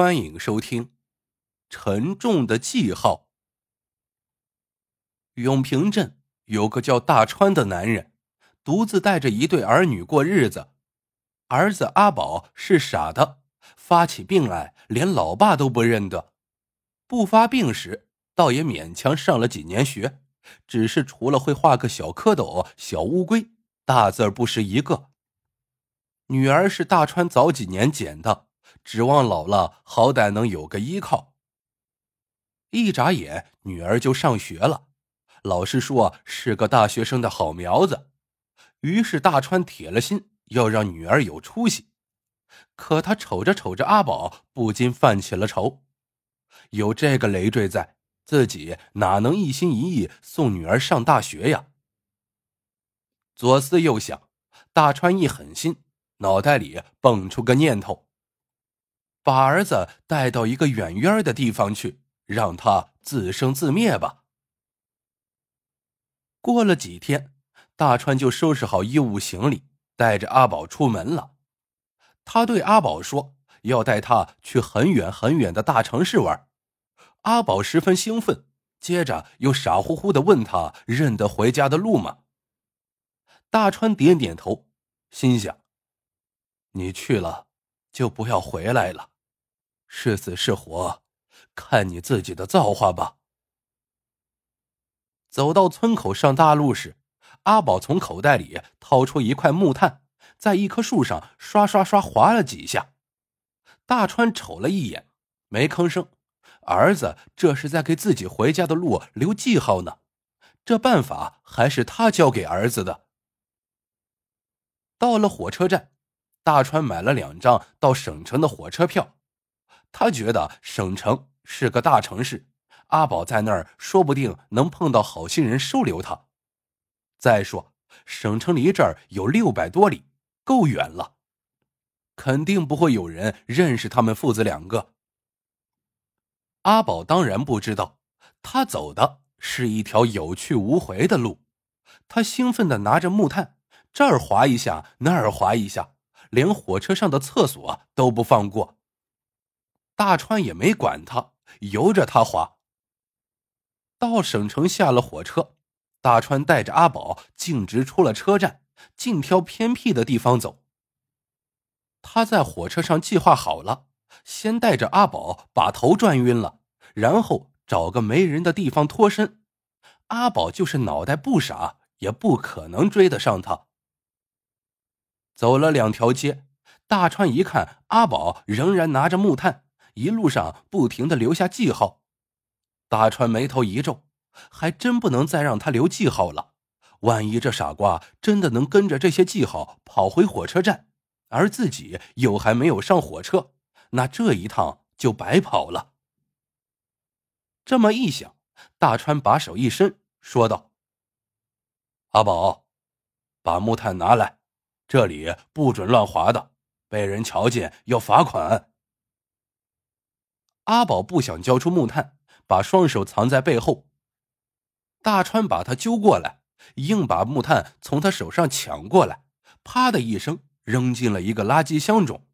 欢迎收听《沉重的记号》。永平镇有个叫大川的男人，独自带着一对儿女过日子。儿子阿宝是傻的，发起病来连老爸都不认得；不发病时，倒也勉强上了几年学，只是除了会画个小蝌蚪、小乌龟，大字不识一个。女儿是大川早几年捡的。指望老了，好歹能有个依靠。一眨眼，女儿就上学了，老师说是个大学生的好苗子。于是大川铁了心要让女儿有出息。可他瞅着瞅着阿宝，不禁犯起了愁。有这个累赘在，自己哪能一心一意送女儿上大学呀？左思右想，大川一狠心，脑袋里蹦出个念头。把儿子带到一个远远的地方去，让他自生自灭吧。过了几天，大川就收拾好衣物行李，带着阿宝出门了。他对阿宝说：“要带他去很远很远的大城市玩。”阿宝十分兴奋，接着又傻乎乎的问他：“认得回家的路吗？”大川点点头，心想：“你去了，就不要回来了。”是死是活，看你自己的造化吧。走到村口上大路时，阿宝从口袋里掏出一块木炭，在一棵树上刷刷刷划了几下。大川瞅了一眼，没吭声。儿子这是在给自己回家的路留记号呢。这办法还是他教给儿子的。到了火车站，大川买了两张到省城的火车票。他觉得省城是个大城市，阿宝在那儿说不定能碰到好心人收留他。再说，省城离这儿有六百多里，够远了，肯定不会有人认识他们父子两个。阿宝当然不知道，他走的是一条有去无回的路。他兴奋的拿着木炭，这儿划一下，那儿划一下，连火车上的厕所都不放过。大川也没管他，由着他滑。到省城下了火车，大川带着阿宝径直出了车站，尽挑偏僻的地方走。他在火车上计划好了，先带着阿宝把头转晕了，然后找个没人的地方脱身。阿宝就是脑袋不傻，也不可能追得上他。走了两条街，大川一看阿宝仍然拿着木炭。一路上不停的留下记号，大川眉头一皱，还真不能再让他留记号了。万一这傻瓜真的能跟着这些记号跑回火车站，而自己又还没有上火车，那这一趟就白跑了。这么一想，大川把手一伸，说道：“阿宝，把木炭拿来，这里不准乱划的，被人瞧见要罚款。”阿宝不想交出木炭，把双手藏在背后。大川把他揪过来，硬把木炭从他手上抢过来，啪的一声扔进了一个垃圾箱中。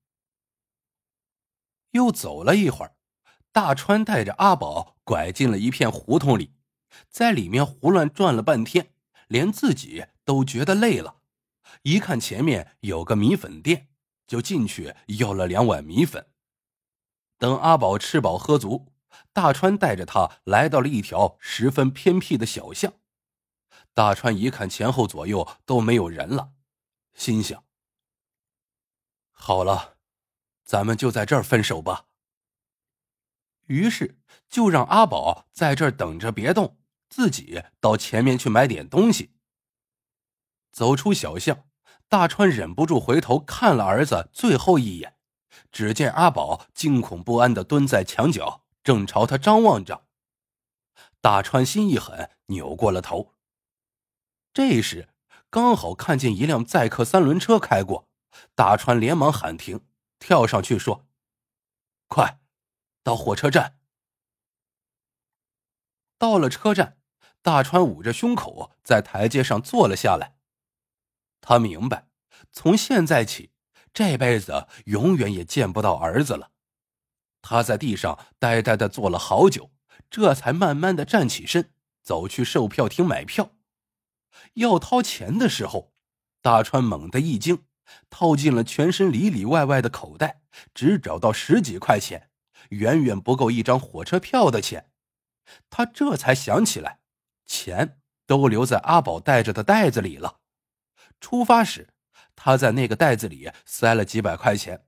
又走了一会儿，大川带着阿宝拐进了一片胡同里，在里面胡乱转了半天，连自己都觉得累了。一看前面有个米粉店，就进去要了两碗米粉。等阿宝吃饱喝足，大川带着他来到了一条十分偏僻的小巷。大川一看前后左右都没有人了，心想：“好了，咱们就在这儿分手吧。”于是就让阿宝在这儿等着，别动，自己到前面去买点东西。走出小巷，大川忍不住回头看了儿子最后一眼。只见阿宝惊恐不安的蹲在墙角，正朝他张望着。大川心一狠，扭过了头。这时，刚好看见一辆载客三轮车开过，大川连忙喊停，跳上去说：“快，到火车站。”到了车站，大川捂着胸口，在台阶上坐了下来。他明白，从现在起。这辈子永远也见不到儿子了。他在地上呆呆的坐了好久，这才慢慢的站起身，走去售票厅买票。要掏钱的时候，大川猛地一惊，掏进了全身里里外外的口袋，只找到十几块钱，远远不够一张火车票的钱。他这才想起来，钱都留在阿宝带着的袋子里了。出发时，他在那个袋子里塞了几百块钱。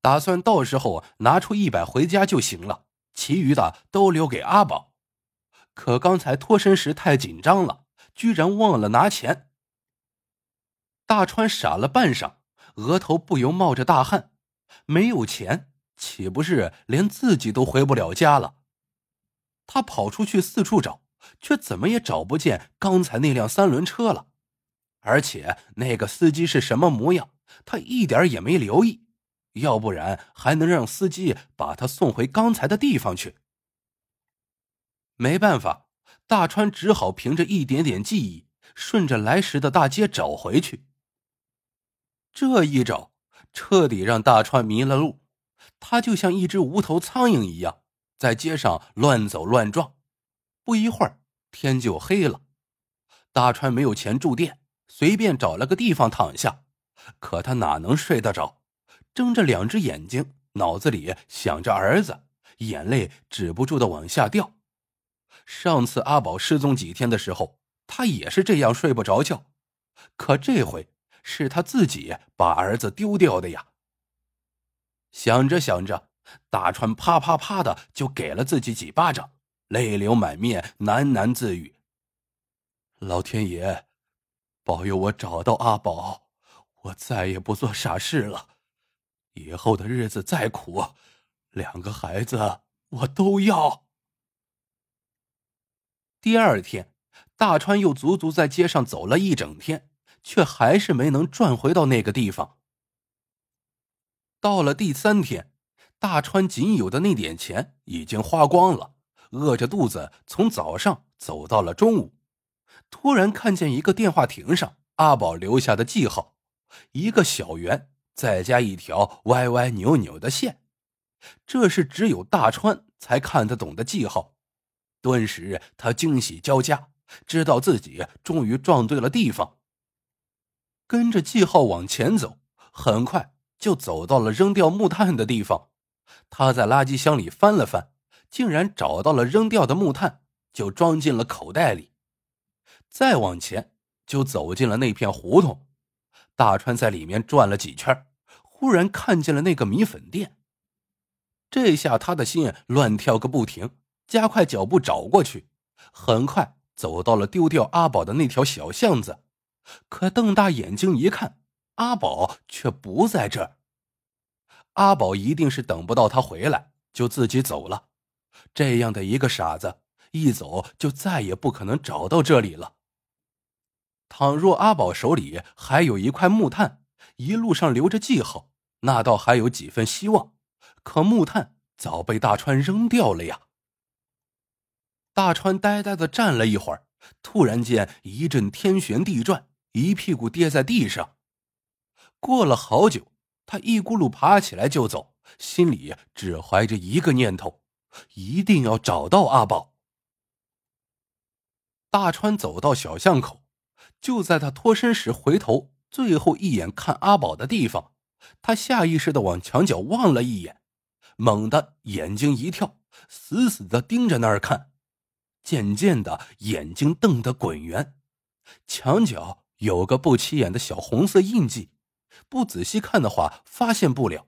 打算到时候拿出一百回家就行了，其余的都留给阿宝。可刚才脱身时太紧张了，居然忘了拿钱。大川傻了半晌，额头不由冒着大汗。没有钱，岂不是连自己都回不了家了？他跑出去四处找，却怎么也找不见刚才那辆三轮车了。而且那个司机是什么模样，他一点也没留意。要不然还能让司机把他送回刚才的地方去。没办法，大川只好凭着一点点记忆，顺着来时的大街找回去。这一找，彻底让大川迷了路。他就像一只无头苍蝇一样，在街上乱走乱撞。不一会儿，天就黑了。大川没有钱住店，随便找了个地方躺下，可他哪能睡得着？睁着两只眼睛，脑子里想着儿子，眼泪止不住的往下掉。上次阿宝失踪几天的时候，他也是这样睡不着觉。可这回是他自己把儿子丢掉的呀。想着想着，大川啪啪啪的就给了自己几巴掌，泪流满面，喃喃自语：“老天爷，保佑我找到阿宝，我再也不做傻事了。”以后的日子再苦，两个孩子我都要。第二天，大川又足足在街上走了一整天，却还是没能转回到那个地方。到了第三天，大川仅有的那点钱已经花光了，饿着肚子从早上走到了中午，突然看见一个电话亭上阿宝留下的记号，一个小圆。再加一条歪歪扭扭的线，这是只有大川才看得懂的记号。顿时，他惊喜交加，知道自己终于撞对了地方。跟着记号往前走，很快就走到了扔掉木炭的地方。他在垃圾箱里翻了翻，竟然找到了扔掉的木炭，就装进了口袋里。再往前，就走进了那片胡同。大川在里面转了几圈，忽然看见了那个米粉店。这下他的心乱跳个不停，加快脚步找过去。很快走到了丢掉阿宝的那条小巷子，可瞪大眼睛一看，阿宝却不在这儿。阿宝一定是等不到他回来，就自己走了。这样的一个傻子，一走就再也不可能找到这里了。倘若阿宝手里还有一块木炭，一路上留着记号，那倒还有几分希望。可木炭早被大川扔掉了呀！大川呆呆的站了一会儿，突然间一阵天旋地转，一屁股跌在地上。过了好久，他一咕噜爬起来就走，心里只怀着一个念头：一定要找到阿宝。大川走到小巷口。就在他脱身时，回头最后一眼看阿宝的地方，他下意识的往墙角望了一眼，猛地眼睛一跳，死死的盯着那儿看，渐渐的眼睛瞪得滚圆，墙角有个不起眼的小红色印记，不仔细看的话发现不了，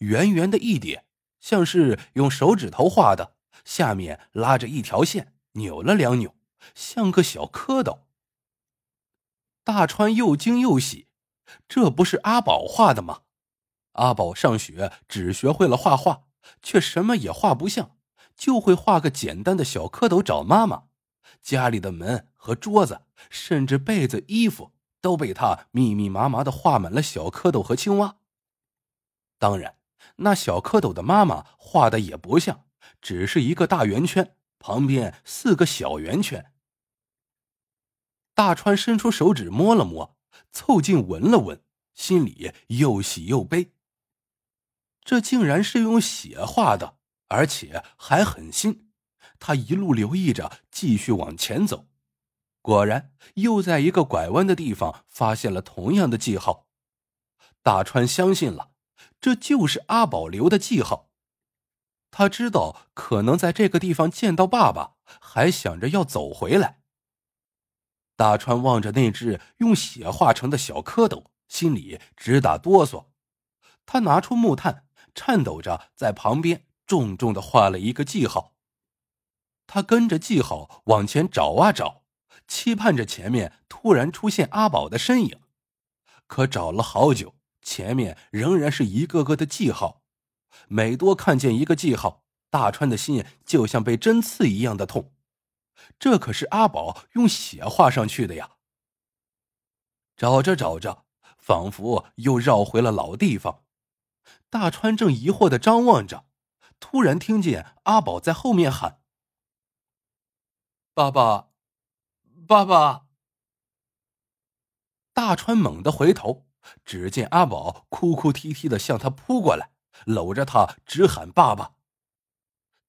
圆圆的一点，像是用手指头画的，下面拉着一条线，扭了两扭，像个小蝌蚪。大川又惊又喜，这不是阿宝画的吗？阿宝上学只学会了画画，却什么也画不像，就会画个简单的小蝌蚪找妈妈。家里的门和桌子，甚至被子、衣服，都被他密密麻麻的画满了小蝌蚪和青蛙。当然，那小蝌蚪的妈妈画的也不像，只是一个大圆圈，旁边四个小圆圈。大川伸出手指摸了摸，凑近闻了闻，心里又喜又悲。这竟然是用血画的，而且还很新。他一路留意着，继续往前走。果然，又在一个拐弯的地方发现了同样的记号。大川相信了，这就是阿宝留的记号。他知道可能在这个地方见到爸爸，还想着要走回来。大川望着那只用血画成的小蝌蚪，心里直打哆嗦。他拿出木炭，颤抖着在旁边重重的画了一个记号。他跟着记号往前找啊找，期盼着前面突然出现阿宝的身影。可找了好久，前面仍然是一个个的记号。每多看见一个记号，大川的心就像被针刺一样的痛。这可是阿宝用血画上去的呀！找着找着，仿佛又绕回了老地方。大川正疑惑的张望着，突然听见阿宝在后面喊：“爸爸，爸爸！”大川猛地回头，只见阿宝哭哭啼啼的向他扑过来。搂着他直喊爸爸。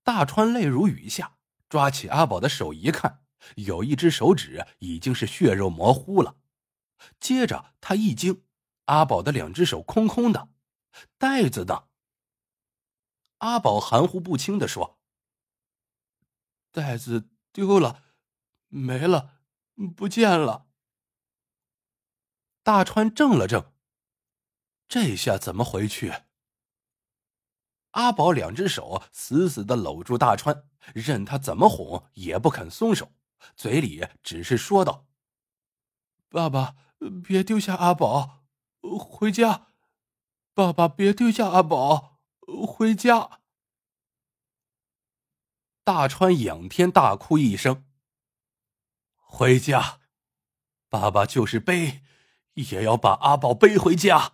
大川泪如雨下，抓起阿宝的手一看，有一只手指已经是血肉模糊了。接着他一惊，阿宝的两只手空空的，袋子呢？阿宝含糊不清的说：“袋子丢了，没了，不见了。”大川怔了怔，这下怎么回去？阿宝两只手死死的搂住大川，任他怎么哄也不肯松手，嘴里只是说道：“爸爸，别丢下阿宝，回家！爸爸，别丢下阿宝，回家！”大川仰天大哭一声：“回家！爸爸就是背，也要把阿宝背回家。”